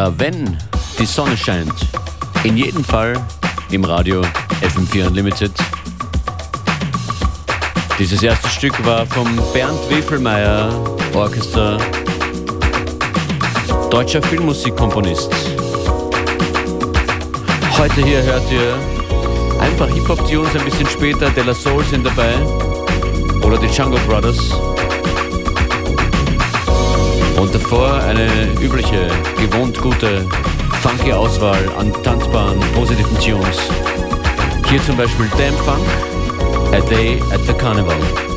Ja, wenn die Sonne scheint, in jedem Fall im Radio FM4 Unlimited. Dieses erste Stück war vom Bernd Wefelmeier Orchester, deutscher Filmmusikkomponist. Heute hier hört ihr ein paar Hip-Hop-Tunes, ein bisschen später De La Soul sind dabei oder die Jungle Brothers. Und davor eine übliche, gewohnt gute, funky Auswahl an tanzbaren, positiven Tunes. Hier zum Beispiel Damn Funk, A Day at the Carnival.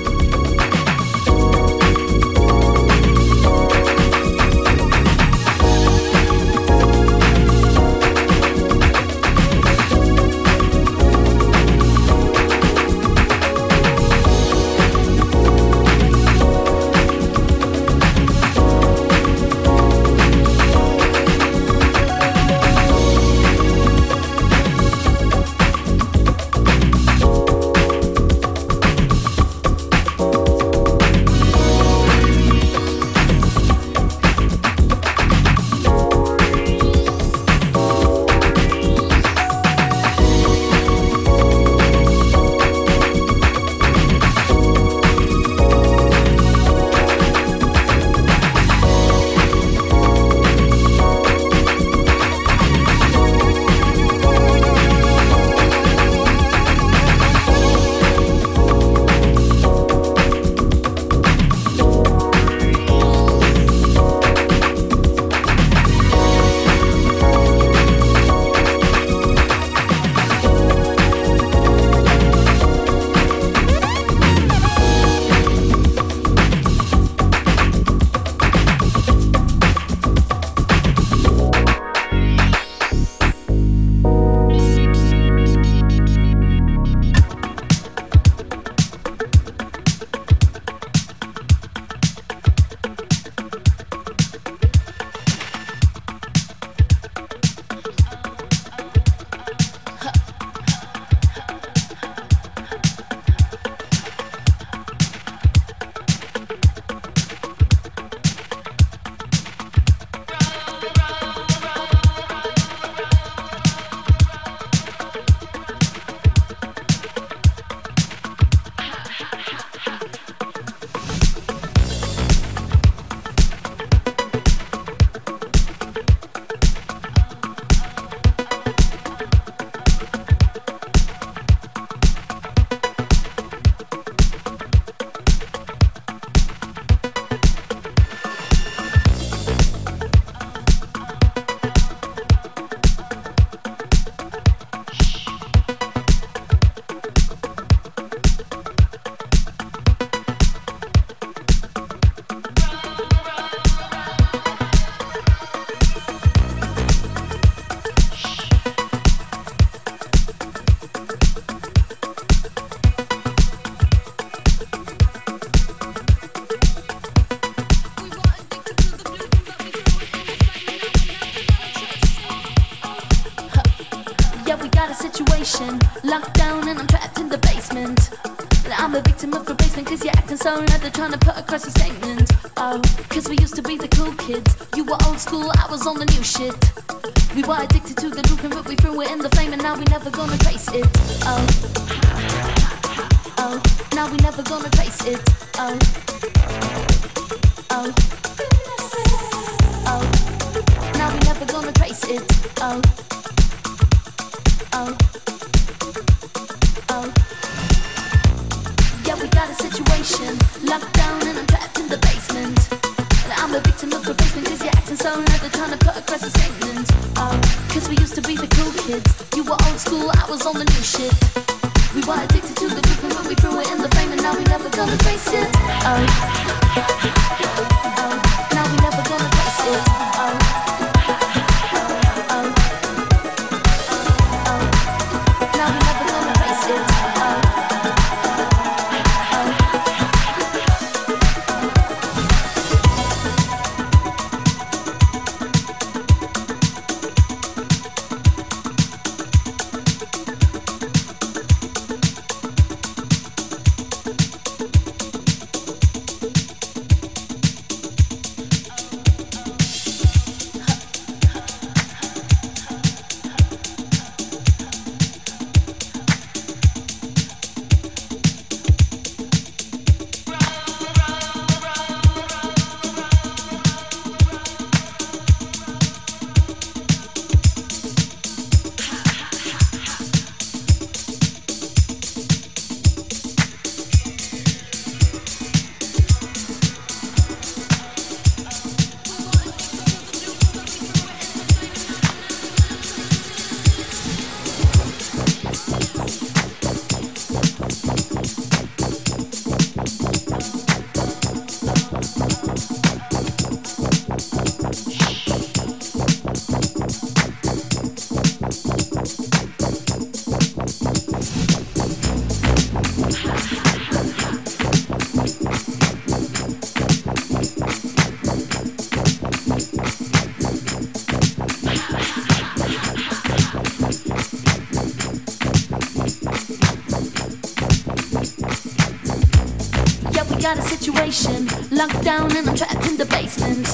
Locked down and I'm trapped in the basement.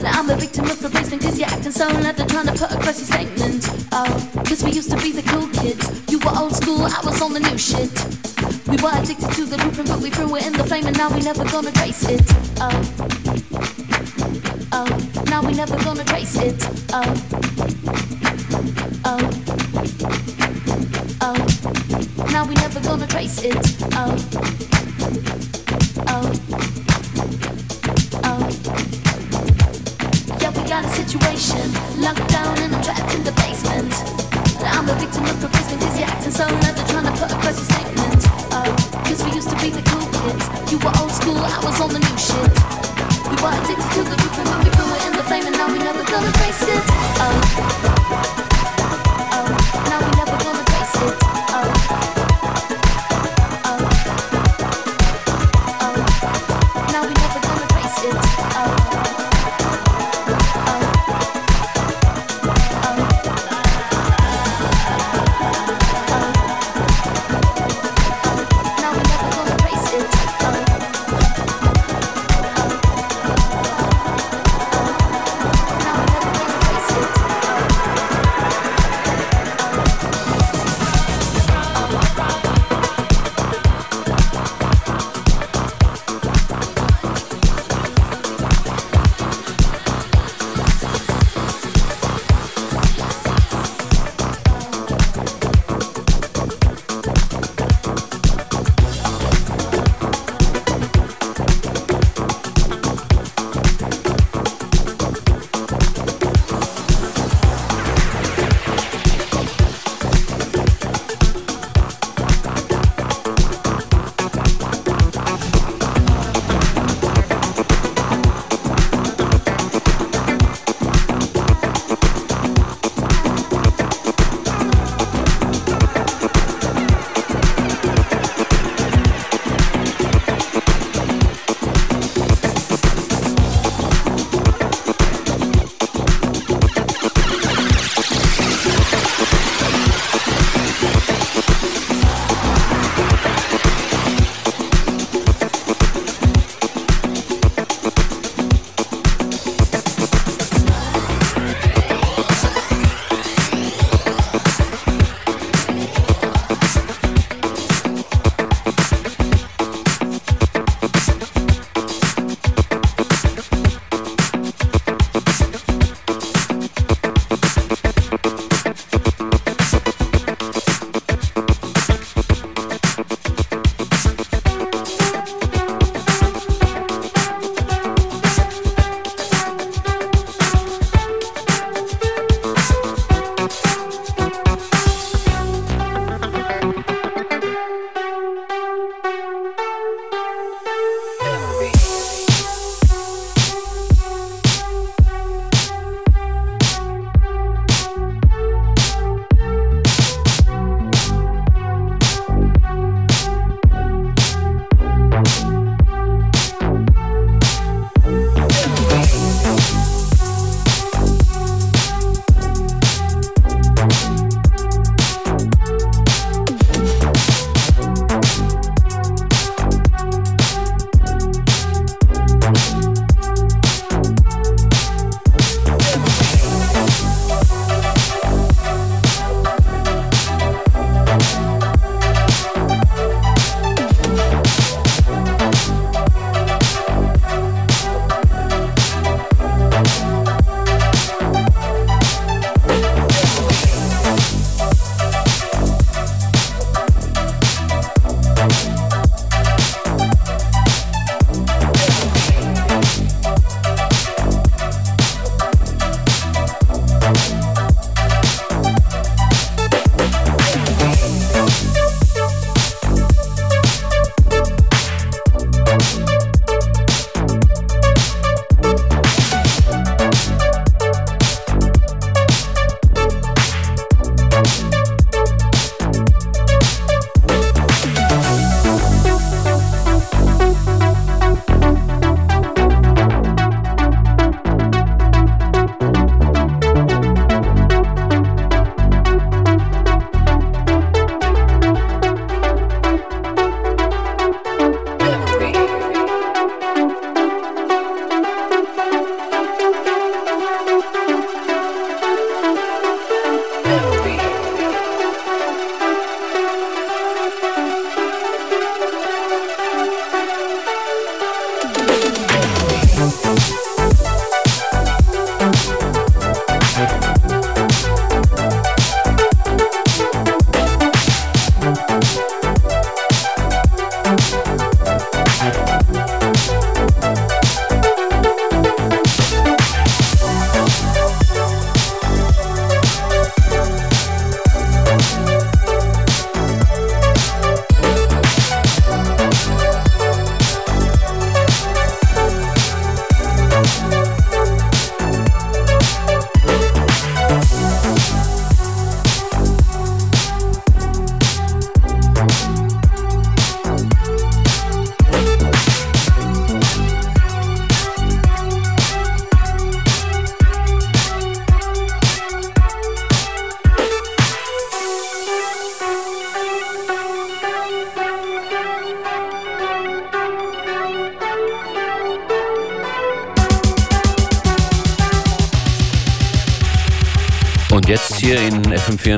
Now I'm a victim of replacement cause you're acting so loud they're trying to put across your statement. Oh, cause we used to be the cool kids. You were old school, I was on the new shit. We were addicted to the blueprint, but we threw it in the flame and now we never gonna trace it. Oh. Oh, now we never gonna trace it. Oh. Oh. Oh. Now we never gonna trace it. Oh. Oh. Oh. Situation. Locked down and I'm trapped in the basement. I'm a victim of replacement. Is you acting so loud they're trying to put across your statement? Oh, cause we used to be the cool kids. You were old school, I was on the new shit. We were addicted to the roof and when we threw it in the flame and now we never gonna trace it. Oh,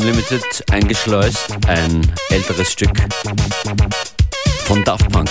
Unlimited eingeschleust, ein älteres Stück von Daft Punk.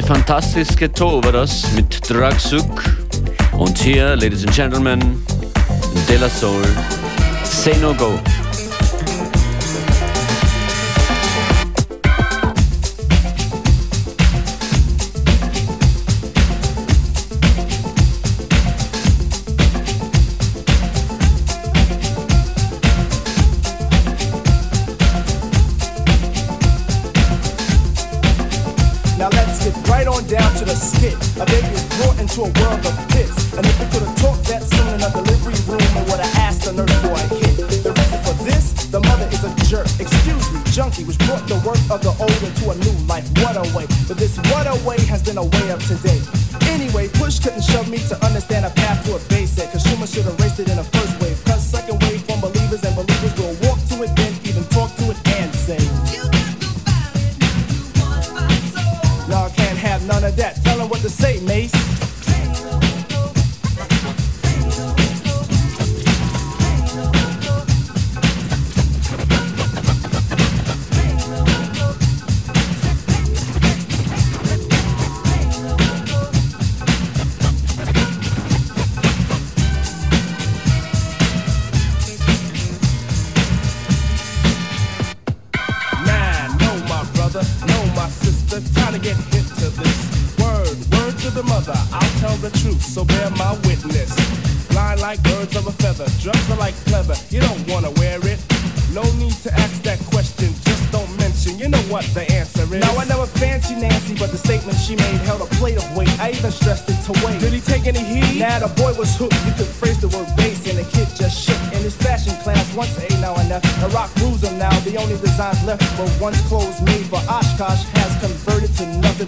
De Fantastiske das mit Dragsuk. Und hier, Ladies and Gentlemen, De La Soul, Say No Go.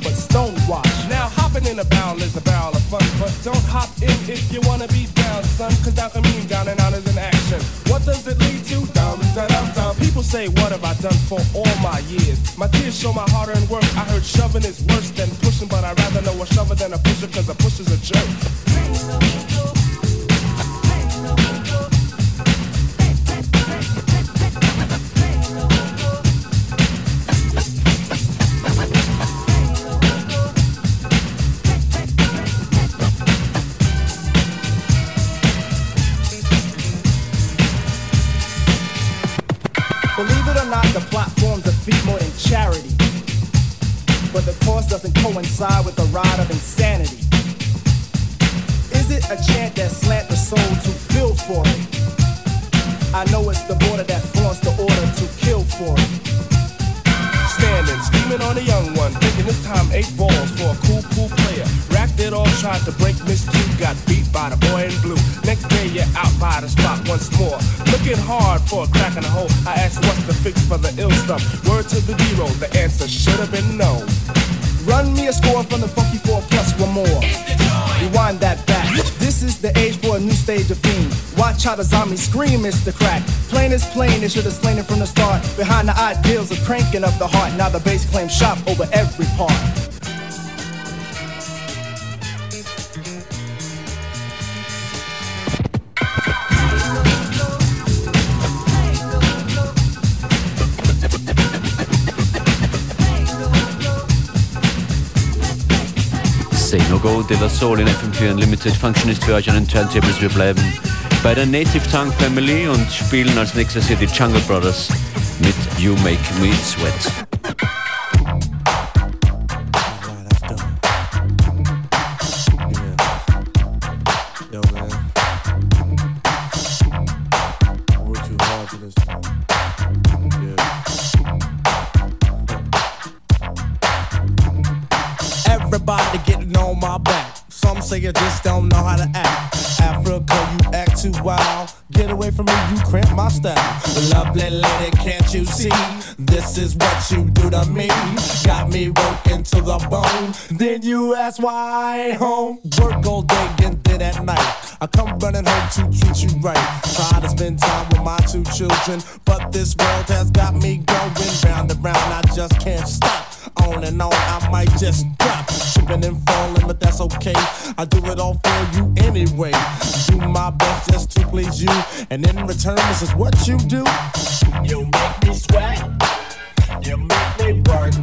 But stonewash. Now hopping in a barrel is a barrel of fun, but don't hop in if you wanna be down, son, cause down can mean down and out is an action. What does it lead to? Down, down, down, down. People say, what have I done for all my years? My tears show my hard-earned work. I heard shoving is worse than pushing, but I'd rather know a shover than a pusher, cause a pusher's a jerk. Coincide with a ride of insanity? Is it a chant that slant the soul to feel for it? I know it's the border that flaunts the order to kill for it. Standing, scheming on a young one, thinking this time eight balls for a cool, cool player. It all, tried to break Miss Q, got beat by the boy in blue. Next day you're out by the spot once more. Looking hard for a crack in the hole. I asked what's the fix for the ill stuff. Word to the zero, the answer should have been no. Run me a score from the funky four plus one more. Rewind that back. This is the age for a new stage of fiend. Watch how the zombies scream, it's the crack. Plain is plain, they should have slain it from the start. Behind the ideals of cranking up the heart. Now the bass claims shop over every part. Go de la Soul in FM4 Unlimited. Functionist für euch an den Turntables. Wir bleiben bei der Native Tongue Family und spielen als nächstes hier die Jungle Brothers mit You Make Me Sweat. Get away from me, you cramp my style. Lovely lady, can't you see? This is what you do to me. Got me working to the bone. Then you ask why home. Work all day and then at night. I come running home to treat you right. Try to spend time with my two children. But this world has got me going round and round. I just can't stop on and on. I might just drop shipping and falling, but that's okay. I do it all for you anyway. Do my best just to please you, and in return, this is what you do. You make me sweat. You make me work.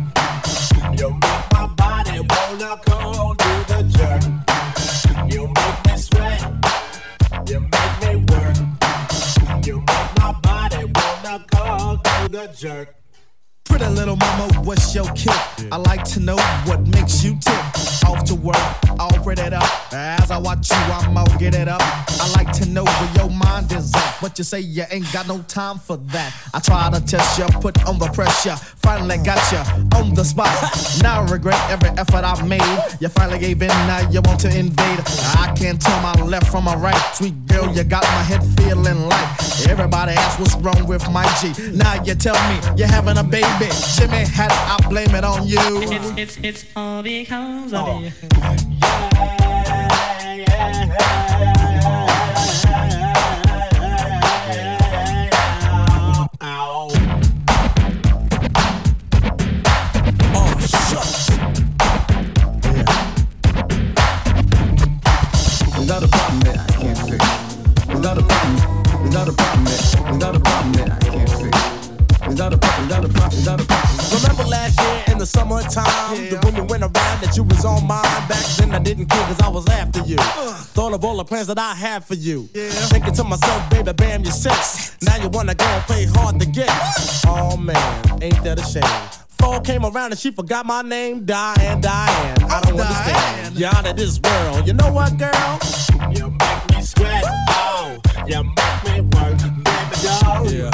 You make my body wanna go do the jerk. You make me sweat. You make me work. You make my body wanna go do the jerk. Pretty little mama, what's your kick? I like to know what makes you tick. Off to work, all it up. As I watch you, I'm all get it up. I like to know where your mind is at. But you say you ain't got no time for that. I try to test you, put on the pressure. Finally got you on the spot. Now I regret every effort I made. You finally gave in, now you want to invade. I can't tell my left from my right. Sweet girl, you got my head feeling like everybody asks what's wrong with my G. Now you tell me you're having a baby. Jimmy had I blame it on you. It's, it's, it's all because of Oh. you. Oh, year in the summertime, rumor went around that you was on mine. Back then I didn't care cause I was after you. Uh. Thought of all the plans that I had for you. Yeah. Thinking to myself, baby, bam, you're six. Now you wanna go and play hard to get. Oh man, ain't that a shame? Fall came around and she forgot my name, Diane, Diane. I don't understand. You're out of this world. You know what, girl? You make me sweat. Oh, you make me work, baby doll. You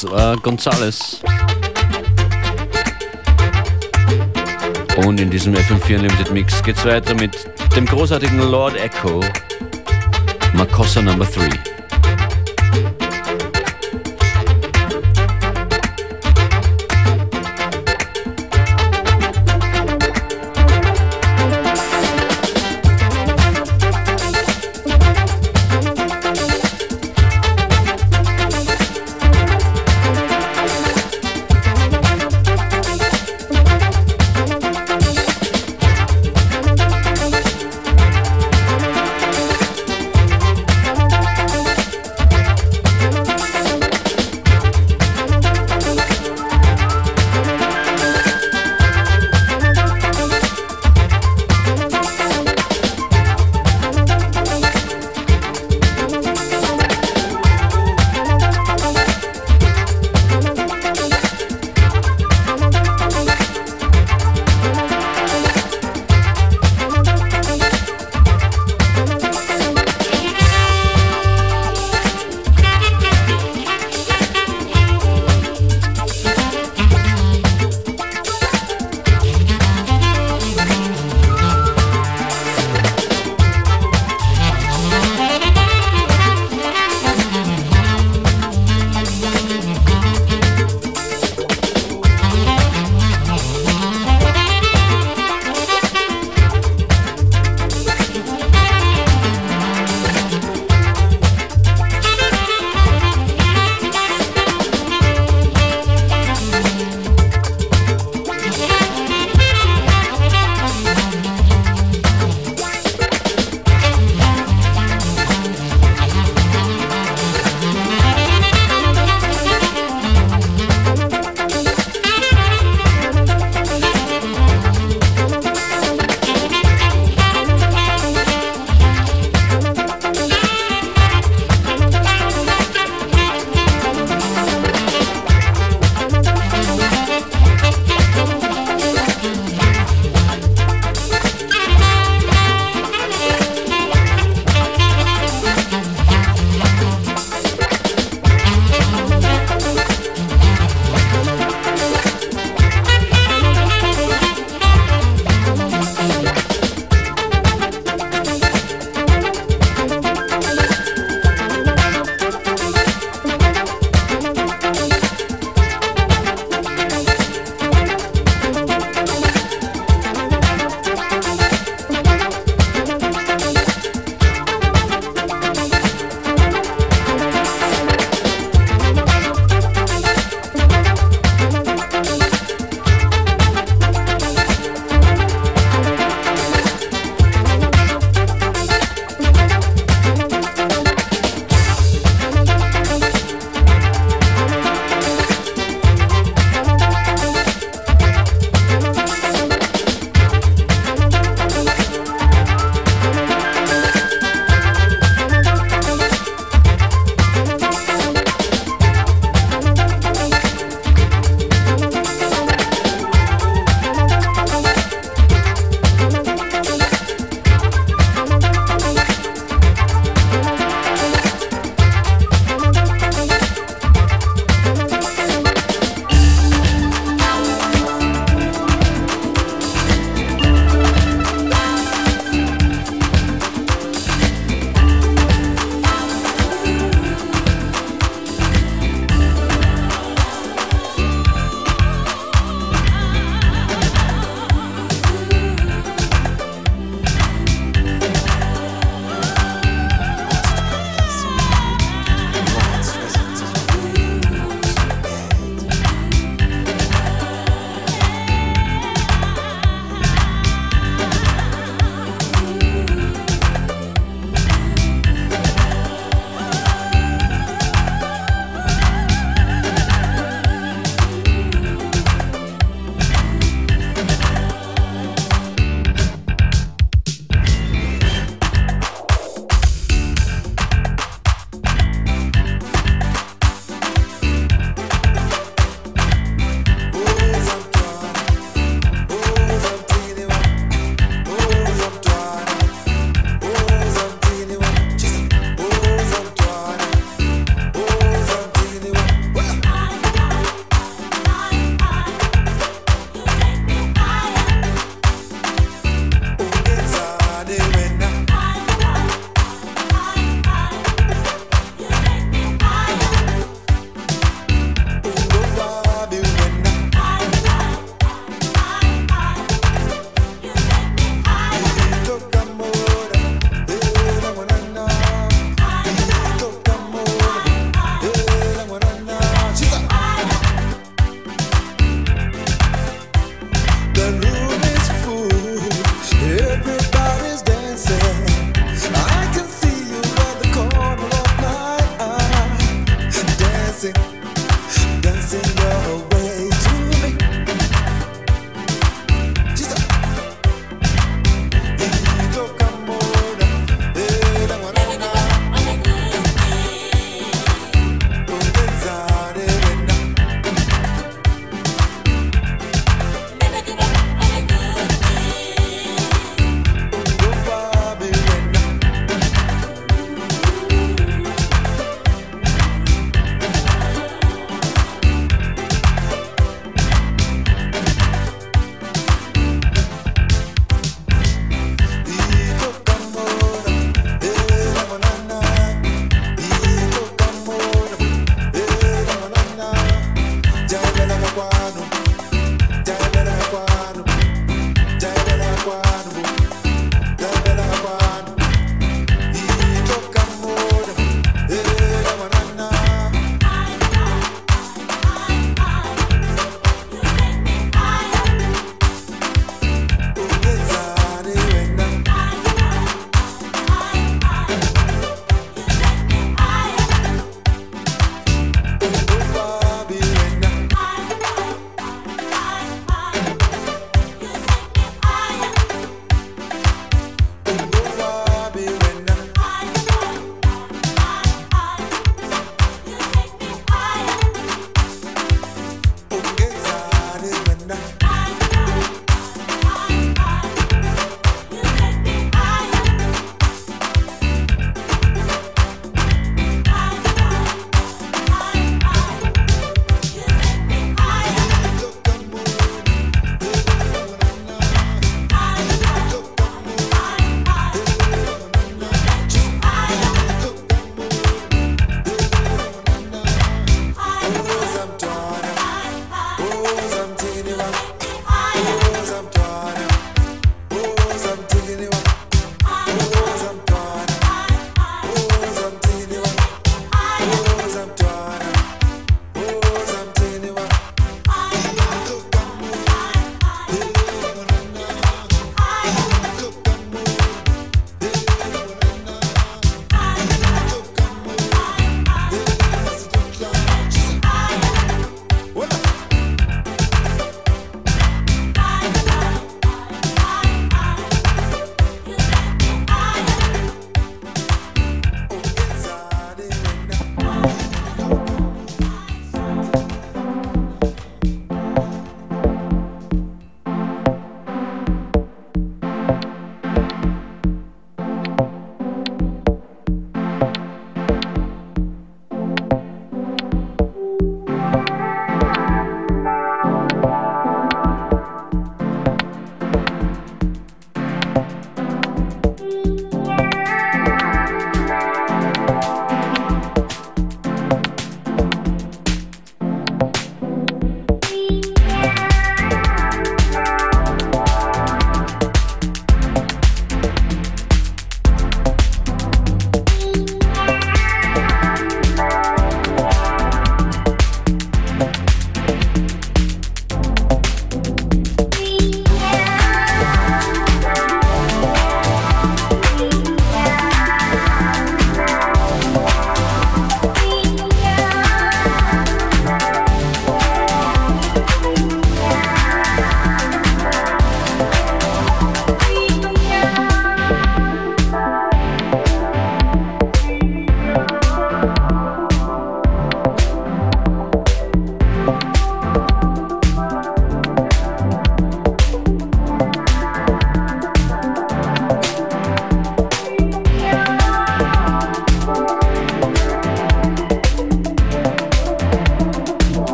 Carlos äh, Gonzalez. Und in diesem FM4 Unlimited Mix geht's weiter mit dem großartigen Lord Echo, Makossa Number 3.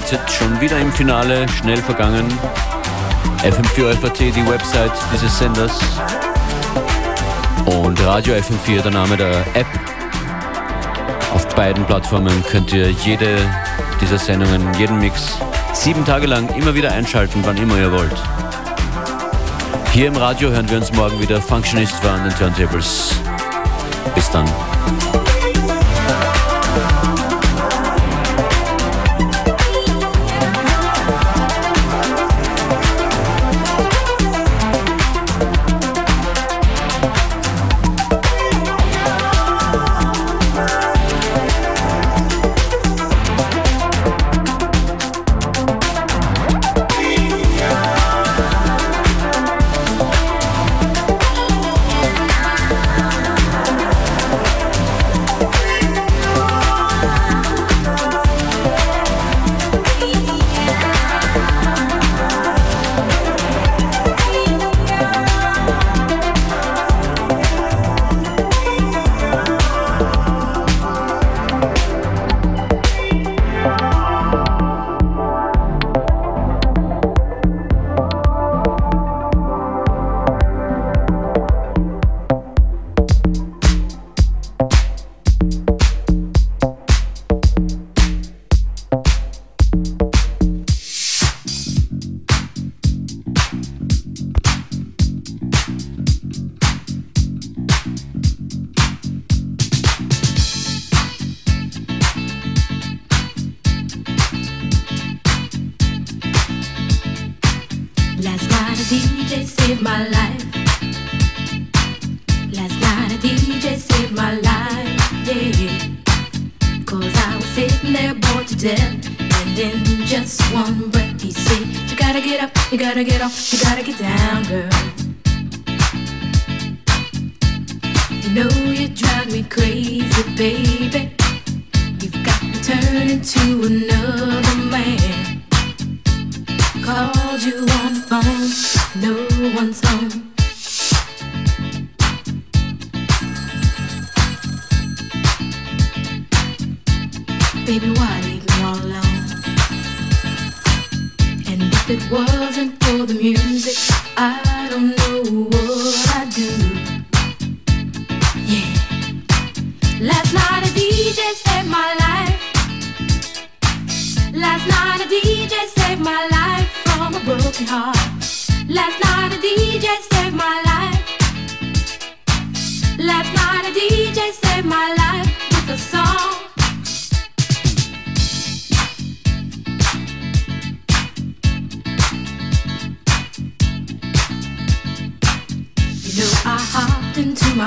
MZ schon wieder im Finale, schnell vergangen. FM4 FAT, die Website dieses Senders. Und Radio FM4, der Name der App. Auf beiden Plattformen könnt ihr jede dieser Sendungen, jeden Mix, sieben Tage lang immer wieder einschalten, wann immer ihr wollt. Hier im Radio hören wir uns morgen wieder. Functionist war an den Turntables. Bis dann.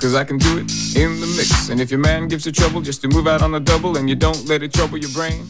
Cause I can do it in the mix. And if your man gives you trouble, just to move out on the double and you don't let it trouble your brain.